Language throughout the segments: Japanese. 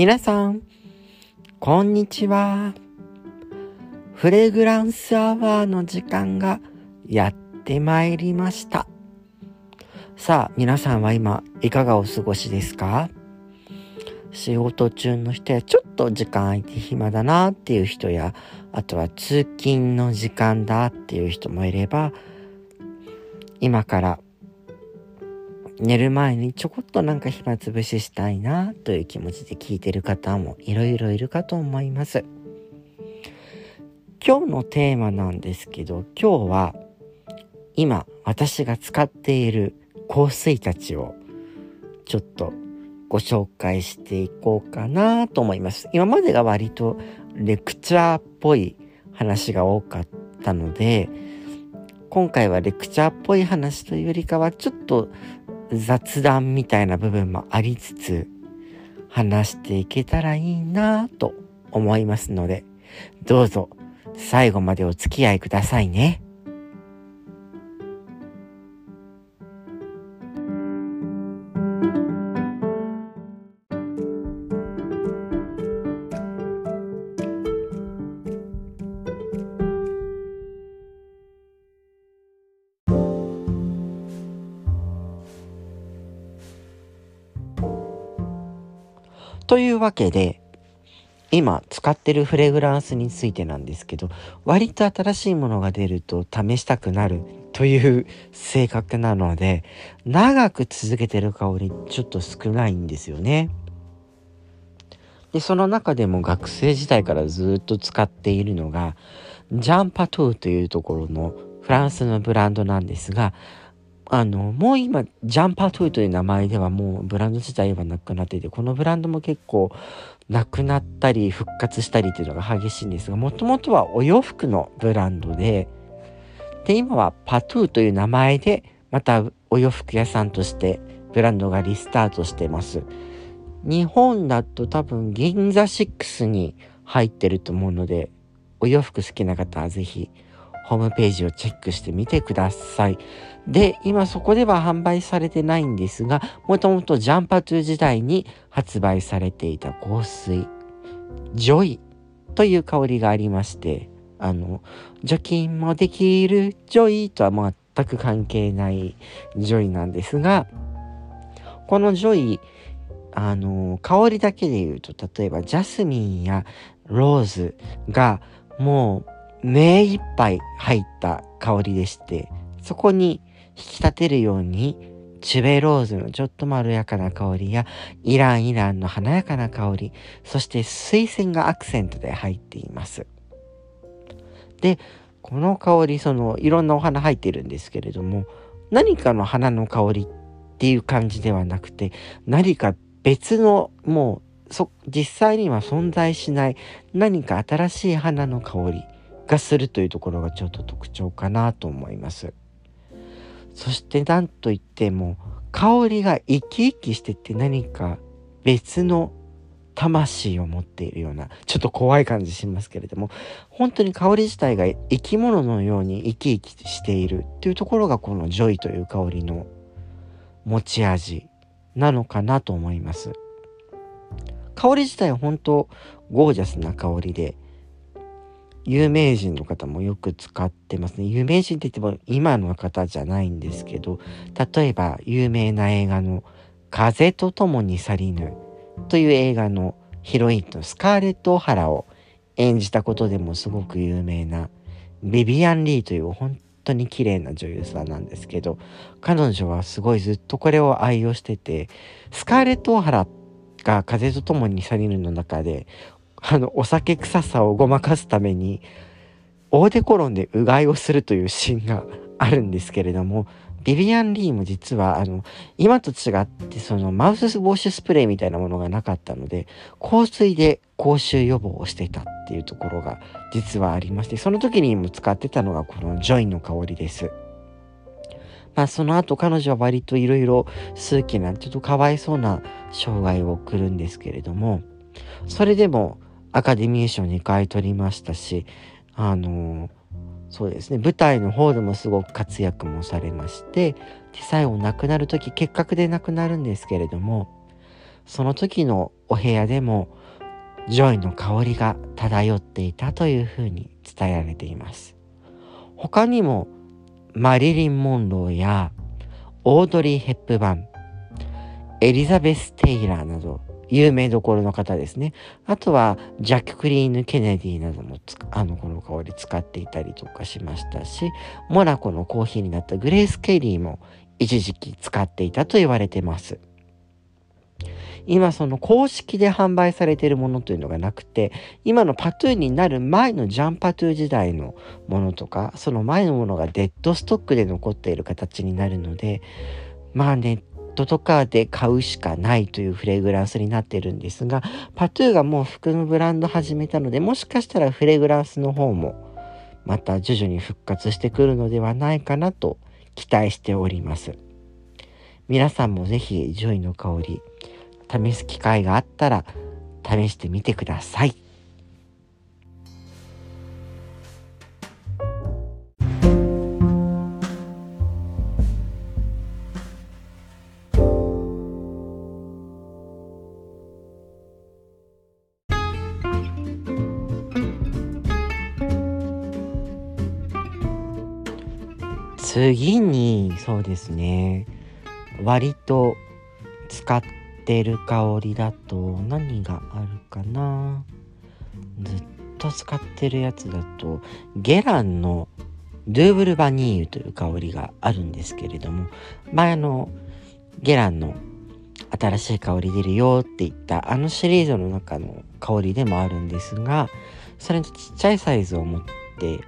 皆さん、こんにちは。フレグランスアワーの時間がやってまいりました。さあ、皆さんは今、いかがお過ごしですか？仕事中の人やちょっと時間空いて暇だなっていう人やあとは通勤の時間だっていう人もいれば今から寝る前にちょこっとなんか暇つぶししたいなという気持ちで聞いてる方もいろいろいるかと思います。今日のテーマなんですけど今日は今私が使っている香水たちをちょっとご紹介していこうかなと思います。今までが割とレクチャーっぽい話が多かったので今回はレクチャーっぽい話というよりかはちょっと雑談みたいな部分もありつつ話していけたらいいなぁと思いますのでどうぞ最後までお付き合いくださいね。わけで、今使ってるフレグランスについてなんですけど、割と新しいものが出ると試したくなるという 性格なので、長く続けてる香りちょっと少ないんですよね。で、その中でも学生時代からずっと使っているのが、ジャンパトゥーというところのフランスのブランドなんですが、あの、もう今、ジャンパートゥーという名前ではもうブランド自体はなくなっていて、このブランドも結構なくなったり復活したりっていうのが激しいんですが、もともとはお洋服のブランドで、で、今はパトゥーという名前で、またお洋服屋さんとしてブランドがリスタートしてます。日本だと多分銀座6に入ってると思うので、お洋服好きな方はぜひホームページをチェックしてみてください。で、今そこでは販売されてないんですが、もともとジャンパトゥー時代に発売されていた香水、ジョイという香りがありまして、あの、除菌もできるジョイとは全く関係ないジョイなんですが、このジョイ、あの、香りだけで言うと、例えばジャスミンやローズがもう目いっぱい入った香りでして、そこに引き立てるようにチュベローズのちょっとまろやかな香りやイランイランの華やかな香りそして水仙がアクセントで入っていますでこの香りそのいろんなお花入ってるんですけれども何かの花の香りっていう感じではなくて何か別のもうそ実際には存在しない何か新しい花の香りがするというところがちょっと特徴かなと思います。そして何といっても香りが生き生きしてて何か別の魂を持っているようなちょっと怖い感じしますけれども本当に香り自体が生き物のように生き生きしているっていうところがこのジョイという香りの持ち味なのかなと思います。香り自体は本当ゴージャスな香りで有名人の方もよく使ってますね。有名人って言っても今の方じゃないんですけど、例えば有名な映画の風と共に去りぬという映画のヒロインのスカーレット・オハラを演じたことでもすごく有名なビビアン・リーという本当に綺麗な女優さんなんですけど、彼女はすごいずっとこれを愛用してて、スカーレット・オハラが風と共に去りぬの中であの、お酒臭さをごまかすために、オーデコロンでうがいをするというシーンがあるんですけれども、ビビアン・リーも実は、あの、今と違って、その、マウス防止スプレーみたいなものがなかったので、香水で口臭予防をしていたっていうところが実はありまして、その時にも使ってたのがこのジョインの香りです。まあ、その後彼女は割といろいろ数奇な、ちょっとかわいそうな生涯を送るんですけれども、それでも、アカデミー賞2回取りましたし、あのそうですね、舞台の方でもすごく活躍もされまして、で最後亡くなる時結核で亡くなるんですけれども、その時のお部屋でもジョイの香りが漂っていたというふうに伝えられています。他にもマリリン・モンローやオードリー・ヘップバンエリザベス・テイラーなど有名どころの方ですね。あとはジャック・クリーヌ・ケネディなどもあのこの香り使っていたりとかしましたしモナコのコーヒーになったグレース・ケリーも一時期使っていたと言われてます。今その公式で販売されているものというのがなくて今のパトゥーになる前のジャンパトゥー時代のものとかその前のものがデッドストックで残っている形になるのでまあネットとかで買うしかないというフレグランスになってるんですがパトゥーがもう服のブランド始めたのでもしかしたらフレグランスの方もまた徐々に復活してくるのではないかなと期待しております皆さんもぜひジョイの香り試す機会があったら試してみてください。次にそうですね。割と使ってる香りだと何があるかな。ずっと使ってるやつだとゲランのドゥーブルバニーユという香りがあるんですけれども。前のゲランの新しい香り出るよって言ったあのシリーズの中の香りでもあるんですがそれのちっちゃいサイズを持って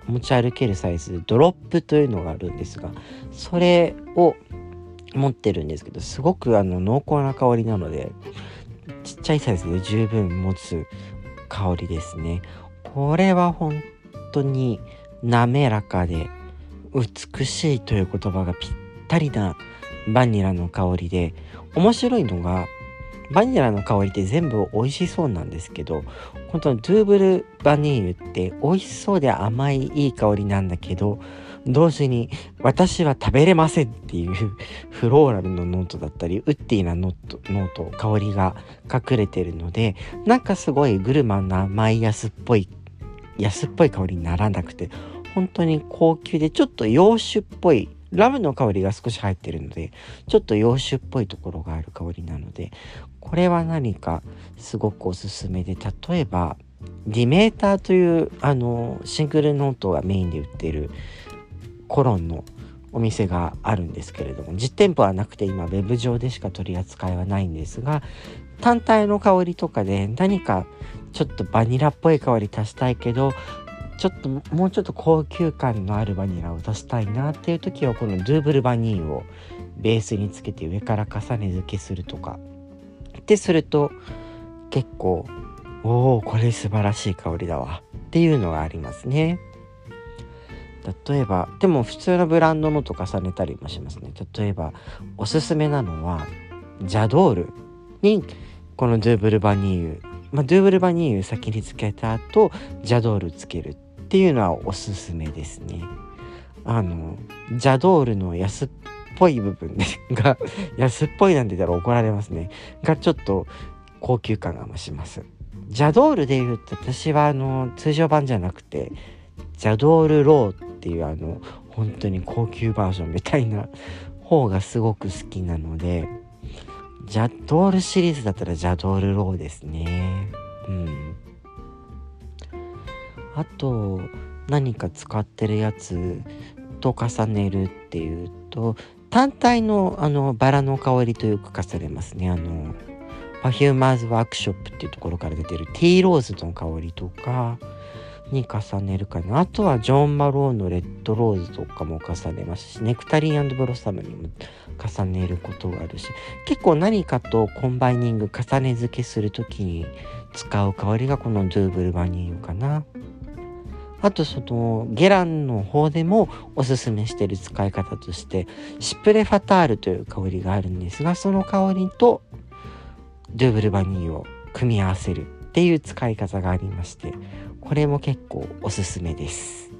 持ち歩けるサイズドロップというのがあるんですがそれを持ってるんですけどすごくあの濃厚な香りなのでちっちゃいサイズで十分持つ香りですね。これは本当に滑らかで美しいという言葉がぴったりなバニラの香りで面白いのがバニラの香りって全部美味しそうなんですけど本当にドゥーブルバニーユって美味しそうで甘いいい香りなんだけど同時に私は食べれませんっていう フローラルのノートだったりウッディなノートノート香りが隠れてるのでなんかすごいグルマンなマイヤスっぽい安っぽい香りにならなくて本当に高級でちょっと洋酒っぽいラムの香りが少し入ってるのでちょっと洋酒っぽいところがある香りなのでこれは何かすごくおすすめで例えばディメーターというあのシングルノートがメインで売っているコロンのお店があるんですけれども実店舗はなくて今ウェブ上でしか取り扱いはないんですが単体の香りとかで何かちょっとバニラっぽい香り足したいけどちょっともうちょっと高級感のあるバニラを出したいなっていう時はこのドゥーブルバニーをベースにつけて上から重ね付けするとか。ってすると結構おおこれ素晴らしい香りだわ。っていうのがありますね。例えばでも普通のブランドのと重ねたりもしますね。例えばおすすめなのはジャドールにこのドゥーブルバニーまあ、ドゥーブルバニーユ先につけた後ジャドールつけるっていうのはおすすめですね。あのジャドールの安っぽい部分が 安っぽいなんて言ったら怒られますね。がちょっと高級感が増します。ジャドールで言うと私はあの通常版じゃなくてジャドールローっていうあの本当に高級バージョンみたいな方がすごく好きなのでジャドールシリーズだったらジャドールローですね。うん。あと何か使ってるやつと重ねるっていうと単体のあのバラの香りとよく重ねますね。あのパフューマーズワークショップっていうところから出てるティーローズの香りとかに重ねるかな。あとはジョー・マローンのレッドローズとかも重ねますしネクタリンブロッサムにも重ねることがあるし。結構何かとコンバイニング重ね付けする時に使う香りがこのドゥーブルバニーユかな。あとそのゲランの方でもおすすめしてる使い方としてシプレファタールという香りがあるんですがその香りとドゥーブルバニーを組み合わせる。っていう使い方がありましてこれも結構おすすめです。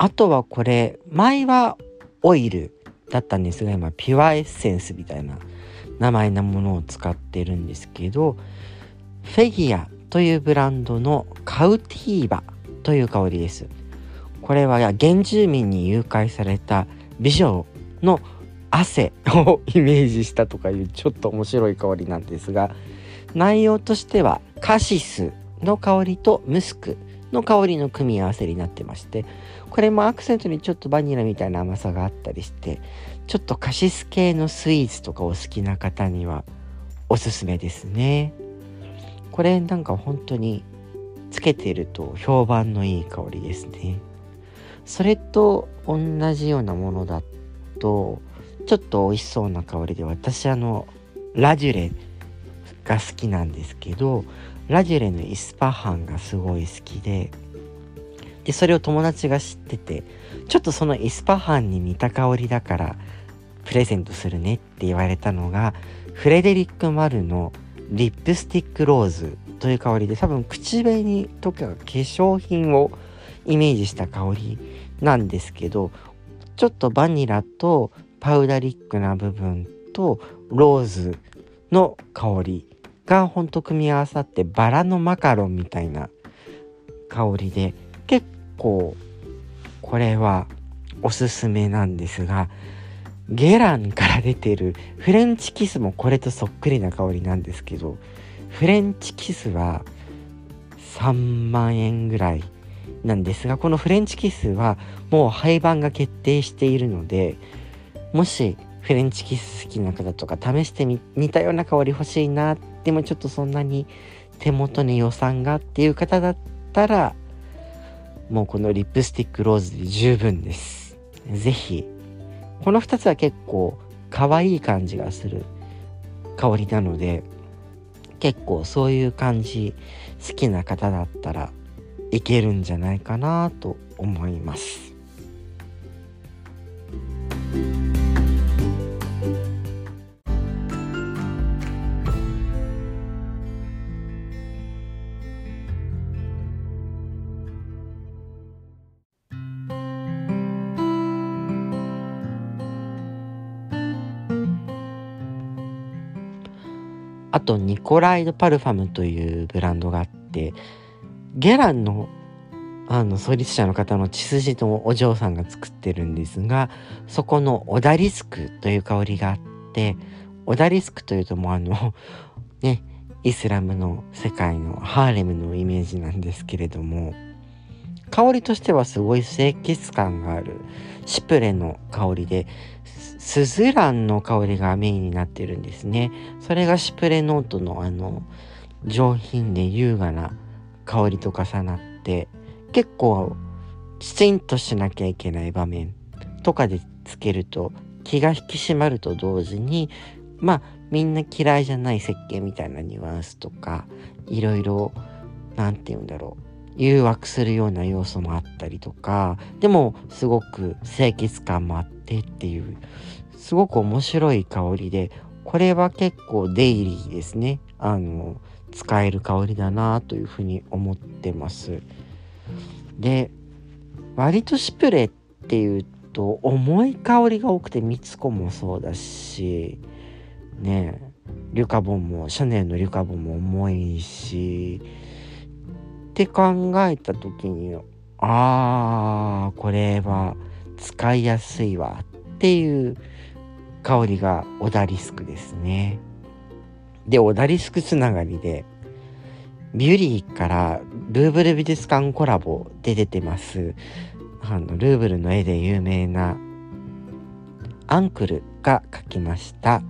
あとはこれ前はオイルだったんですが今ピュアエッセンスみたいな名前なものを使ってるんですけどフェギアというブランドのカウティーバという香りです。これは原住民に誘拐された美女の汗をイメージしたとかいうちょっと面白い香りなんですが内容としてはカシスの香りとムスクの香りの組み合わせになってましてこれもアクセントにちょっとバニラみたいな甘さがあったりしてちょっとカシス系のスイーツとかお好きな方にはおすすめですね。これなんか本当につけてると評判のいい香りですね。それと同じようなものだとちょっと美味しそうな香りで私あのラデュレが好きなんですけどラデュレのイスパハンがすごい好きででそれを友達が知っててちょっとそのイスパハンに似た香りだからプレゼントするねって言われたのがフレデリック・マルのリップスティック・ローズという香りで多分口紅とか化粧品をイメージした香りなんですけどちょっとバニラとパウダリックな部分とローズの香りがほんと組み合わさってバラのマカロンみたいな香りで構これはおすすめなんですがゲランから出てるフレンチキスもこれとそっくりな香りなんですけどフレンチキスは3万円ぐらいなんですがこのフレンチキスはもう廃盤が決定しているのでもしフレンチキス好きな方とか試してみ似たような香り欲しいなでもちょっとそんなに手元に予算がっていう方だったらもうこのリップスティックローズで十分です。是非この2つは結構可愛い感じがする香りなので結構そういう感じ好きな方だったらいけるんじゃないかなと思います。あとニコライド・パルファムというブランドがあってゲランのあの創立者の方の血筋のお嬢さんが作ってるんですがそこのオダリスクという香りがあってオダリスクというともうあの ねイスラムの世界のハーレムのイメージなんですけれども香りとしてはすごい清潔感があるシプレの香りでスズランの香りがメインになってるんですね。それがシプレノートのあの上品で優雅な香りと重なって結構きちんとしなきゃいけない場面とかでつけると気が引き締まると同時にまあみんな嫌いじゃない設計みたいなニュアンスとかいろいろ何て言うんだろう誘惑するような要素もあったりとかでもすごく清潔感もあってっていうすごく面白い香りでこれは結構デイリーですね。あの使える香りだなというふうに思ってます。で割とシプレっていうと重い香りが多くてミツコもそうだしねリュカボンもシャネルのリュカボンも重いしって考えた時にあーこれは使いやすいわっていう香りがオダリスクですね。で、オダリスクつながりで、ビュリーからルーブル美術館コラボで出てます。あの、ルーブルの絵で有名なアンクルが描きました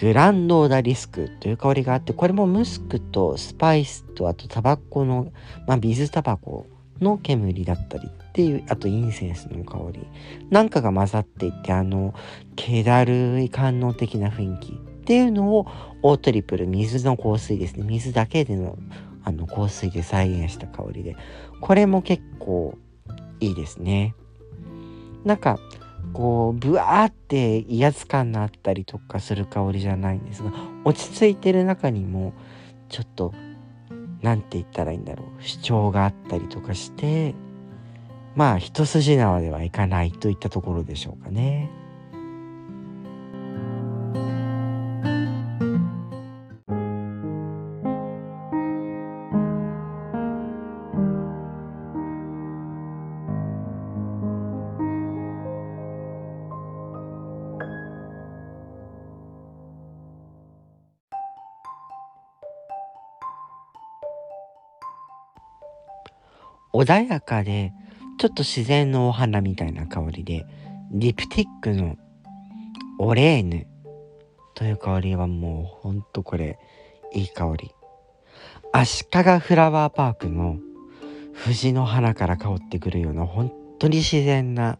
グランドオダリスクという香りがあって、これもムスクとスパイスとあとタバコの、まあ、ビズタバコの煙だったりっていうあとインセンスの香り。なんかが混ざっていてあの気だるい官能的な雰囲気っていうのをオートリプル水の香水ですね。水だけでのあの香水で再現した香りで。これも結構いいですね。なんかこうブワーって威圧感のあったりとかする香りじゃないんですが落ち着いてる中にもちょっと何て言ったらいいんだろう。主張があったりとかしてまあ一筋縄ではいかないといったところでしょうかね。穏やかでちょっと自然のお花みたいな香りでリプティックのオレーヌという香りはもうほんとこれいい香り。足利フラワーパークの藤の花から香ってくるような本当に自然な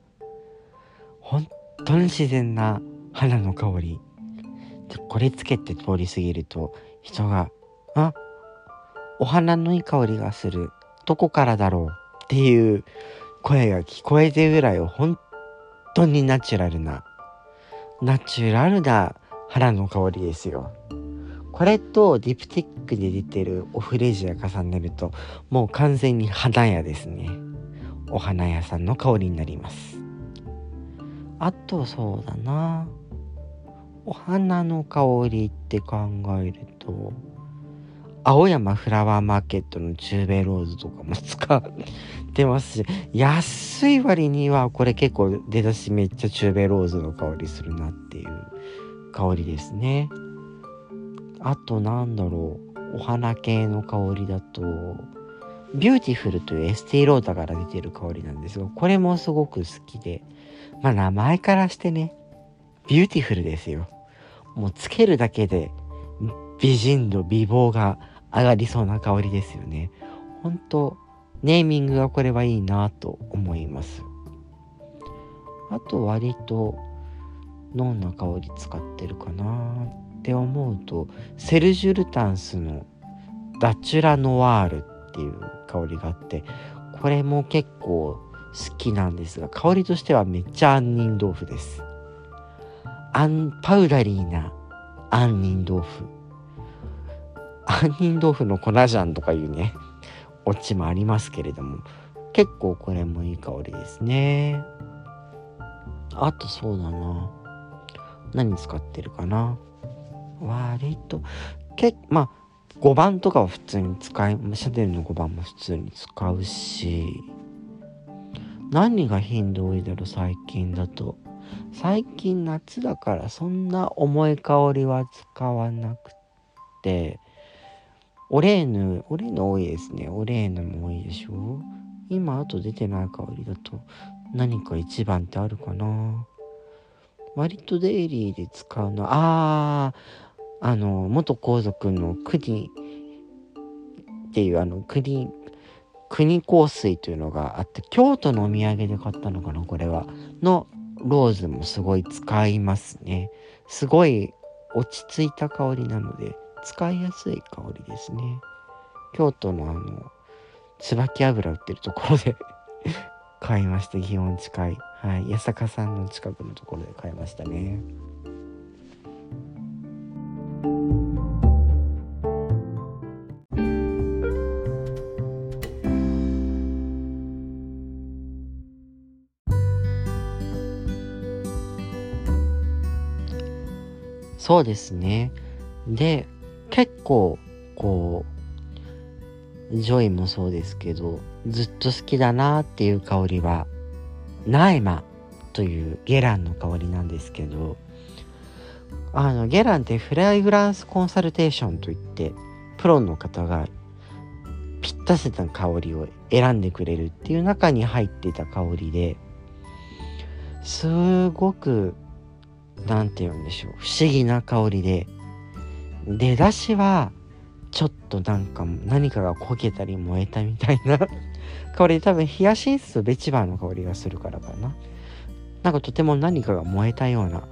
本当に自然な花の香り。でこれつけて通り過ぎると人が「あお花のいい香りがする。どこからだろう?」っていう声が聞こえてぐらい本当にナチュラルなナチュラルな花の香りですよ。これとディプティックで出てるオフレジア重ねるともう完全に花屋ですね。お花屋さんの香りになります。あとそうだな。お花の香りって考えると青山フラワーマーケットのチューベローズとかも使ってますし安い割にはこれ結構出だしめっちゃチューベローズの香りするなっていう香りですね。あとなんだろうお花系の香りだとビューティフルというエスティローダーから出てる香りなんですがこれもすごく好きでまあ名前からしてねビューティフルですよ。もうつけるだけで美人度美貌が上がりそうな香りですよね。本当ネーミングがこれはいいなと思います。あと割とどんな香り使ってるかなって思うとセルジュルタンスのダチュラノワールっていう香りがあってこれも結構好きなんですが香りとしてはめっちゃ杏仁豆腐です。アンパウダリーな杏仁豆腐。杏仁豆腐の粉じゃんとかいうねオチもありますけれども結構これもいい香りですね。あとそうだな。何使ってるかな。割とけまあ5番とかは普通に使いシャネルの5番も普通に使うし何が頻度多いだろう最近だと。最近夏だからそんな重い香りは使わなくて。オレーヌ、オレーヌ多いですね。オレーヌも多いでしょ今あと出てない香りだと何か一番ってあるかな割とデイリーで使うの。あー、あの、元皇族の国っていうあの国、国香水というのがあって、京都のお土産で買ったのかなこれは。のローズもすごい使いますね。すごい落ち着いた香りなので、使いやすい香りですね。京都のあの椿油売ってるところで 買いました。祇園近い。はい。八坂さんの近くのところで買いましたね。そうですね。で結構こうジョイもそうですけどずっと好きだなっていう香りはナエマというゲランの香りなんですけどあのゲランってフレグランスコンサルテーションといってプロの方がぴったしな香りを選んでくれるっていう中に入ってた香りですごく何て言うんでしょう不思議な香りで出だしはちょっとなんか何かが焦げたり燃えたみたいな。香り多分ヒヤシンスとベチバーの香りがするからかな。なんかとても何かが燃えたような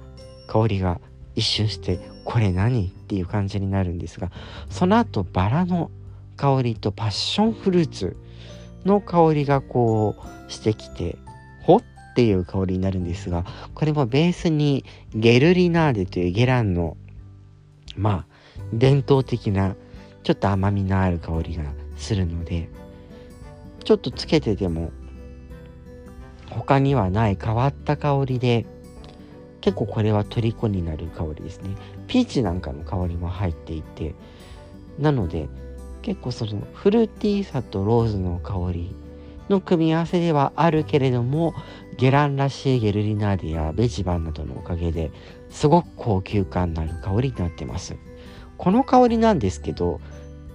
香りが一瞬してこれ何っていう感じになるんですがその後バラの香りとパッションフルーツの香りがこうしてきてほっていう香りになるんですがこれもベースにゲルリナーデというゲランのまあ伝統的なちょっと甘みのある香りがするのでちょっとつけてても他にはない変わった香りで結構これは虜になる香りですね。ピーチなんかの香りも入っていてなので結構そのフルーティーさとローズの香りの組み合わせではあるけれどもゲランらしいゲルリナーデやベジバンなどのおかげですごく高級感のある香りになってます。この香りなんですけど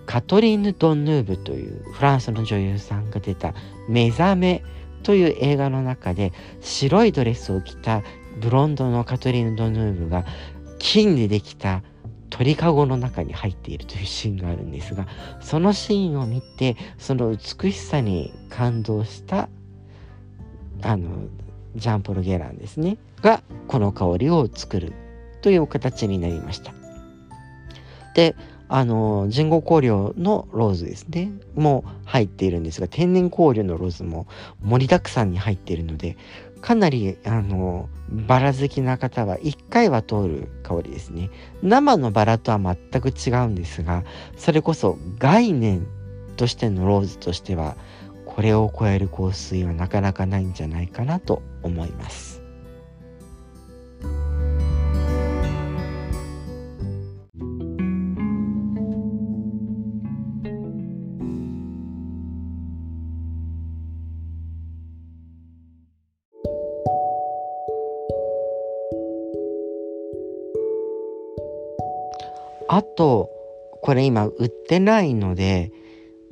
カトリーヌ・ドンヌーブというフランスの女優さんが出た「目覚め」という映画の中で白いドレスを着たブロンドのカトリーヌ・ドヌーブが金でできた鳥かごの中に入っているというシーンがあるんですがそのシーンを見てその美しさに感動したあのジャンポル・ゲランですねがこの香りを作るという形になりました。であの人工香料のローズですね。も入っているんですが天然香料のローズも盛りだくさんに入っているのでかなりあのバラ好きな方は1回は通る香りですね。生のバラとは全く違うんですがそれこそ概念としてのローズとしてはこれを超える香水はなかなかないんじゃないかなと思います。あと、これ今売ってないので、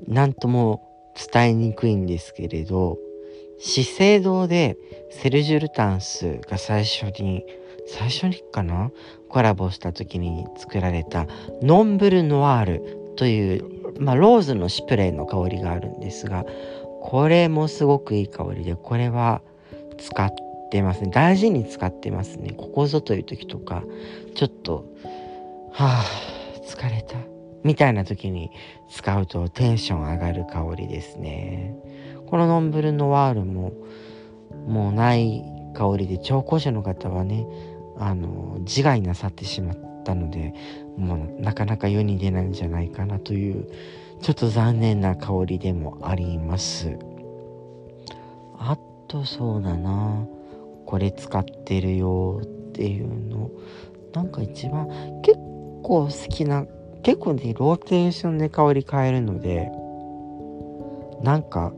なんとも伝えにくいんですけれど、資生堂でセルジュ・ルタンスが最初に、最初にかなコラボした時に作られたノンブル・ノワールという、まあ、ローズのシプレーの香りがあるんですが、これもすごくいい香りで、これは使ってますね。大事に使ってますね。ここぞという時とか、ちょっと、はあ、疲れた。みたいな時に使うとテンション上がる香りですね。このノンブルノワールももうない香りで聴講者の方はね、あの、自害なさってしまったので、もうなかなか世に出ないんじゃないかなという、ちょっと残念な香りでもあります。あとそうだな、これ使ってるよっていうの、なんか一番結構好きな結構ねローテーションで香り変えるのでなんか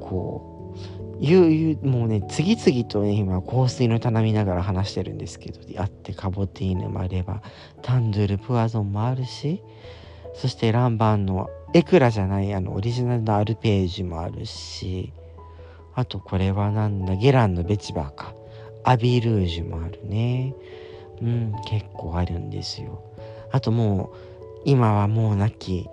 こういうもうね次々とね今香水の棚見ながら話してるんですけどあってカボティーヌもあればタンドゥルプワゾンもあるしそしてランバンのエクラじゃないあのオリジナルのアルページもあるしあとこれはなんだゲランのベチバーか。アビルージュもあるね。うん結構あるんですよ。あともう今はもうなき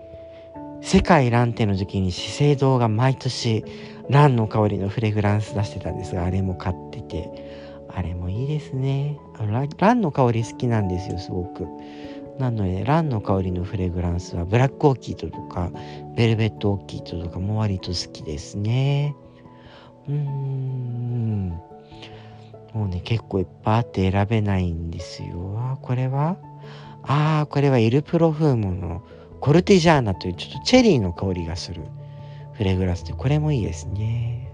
世界ランテの時に資生堂が毎年ランの香りのフレグランス出してたんですがあれも買ってて。あれもいいですね。ランの香り好きなんですよすごく。なのでランの香りのフレグランスはブラックオーキッドとかベルベットオーキッドとかも割と好きですね。うーん。もうね結構いっぱいあって選べないんですよ。これは？ああ、これはイルプロフームのコルティジャーナというちょっとチェリーの香りがするフレグランスで、これもいいですね。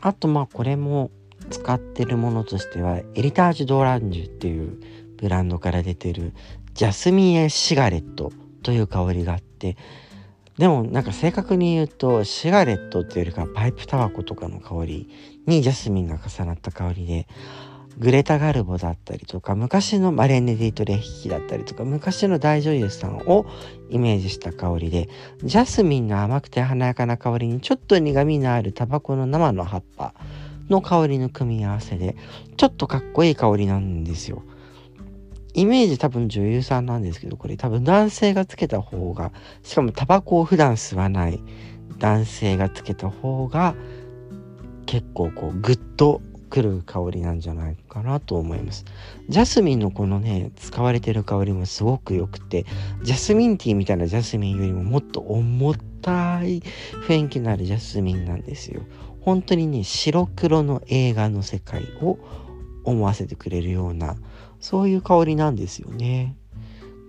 あとまあこれも使ってるものとしてはエリタージュ・ドランジュっていうブランドから出てるジャスミンエシガレットという香りがあってでもなんか正確に言うとシガレットっていうよりかパイプタバコとかの香りにジャスミンが重なった香りでグレタ・ガルボだったりとか昔のマレーネ・ディート・レヒキだったりとか昔の大女優さんをイメージした香りでジャスミンの甘くて華やかな香りにちょっと苦みのあるタバコの生の葉っぱの香りの組み合わせで、ちょっとかっこいい香りなんですよ。イメージ多分女優さんなんですけど、これ多分男性がつけた方が、しかもタバコを普段吸わない男性がつけた方が、結構こうグッとくる香りなんじゃないかなと思います。ジャスミンのこのね、使われてる香りもすごく良くて、ジャスミンティーみたいなジャスミンよりももっと重たい雰囲気のあるジャスミンなんですよ本当にね白黒の映画の世界を思わせてくれるようなそういう香りなんですよね。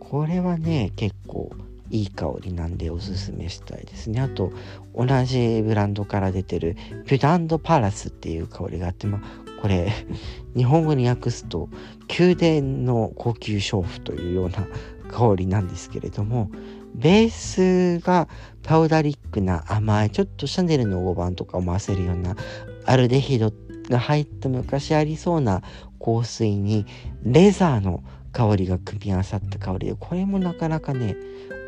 これはね結構いい香りなんでおすすめしたいですね。あと同じブランドから出てるピュダンドパラスっていう香りがあってまあこれ 日本語に訳すと宮殿の高級娼婦というような香りなんですけれどもベースがパウダリックな甘いちょっとシャネルの5番とか思わせるようなアルデヒドが入った昔ありそうな香水にレザーの香りが組み合わさった香りでこれもなかなかね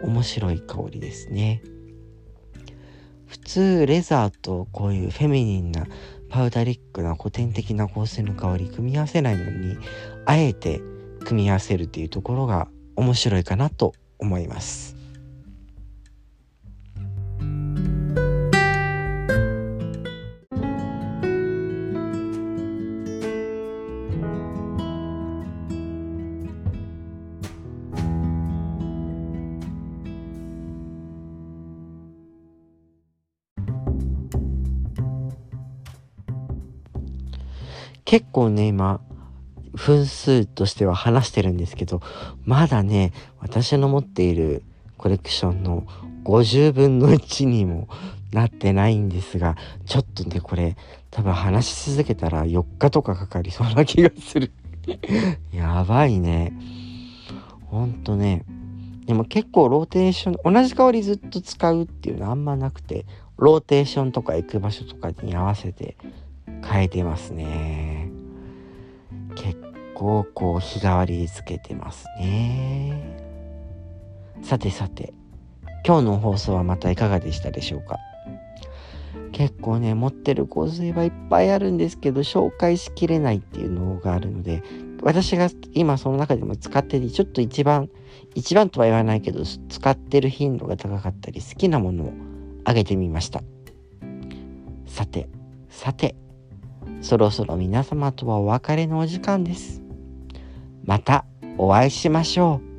面白い香りですね。普通レザーとこういうフェミニンなパウダリックな古典的な香水の香り組み合わせないのにあえて組み合わせるっていうところが面白いかなと思います。結構ね今分数としては話してるんですけどまだね私の持っているコレクションの50分の1にもなってないんですがちょっとねこれ多分話し続けたら4日とかかかりそうな気がする。やばいね。ほんとね。でも結構ローテーション同じ香りずっと使うっていうのあんまなくてローテーションとか行く場所とかに合わせて変えてますね。結構こう日替わりつけてますね。さてさて今日の放送はまたいかがでしたでしょうか？結構ね持ってる香水はいっぱいあるんですけど紹介しきれないっていうのがあるので私が今その中でも使っててちょっと一番一番とは言わないけど使ってる頻度が高かったり好きなものをあげてみました。さてさてそろそろ皆様とはお別れのお時間です。またお会いしましょう。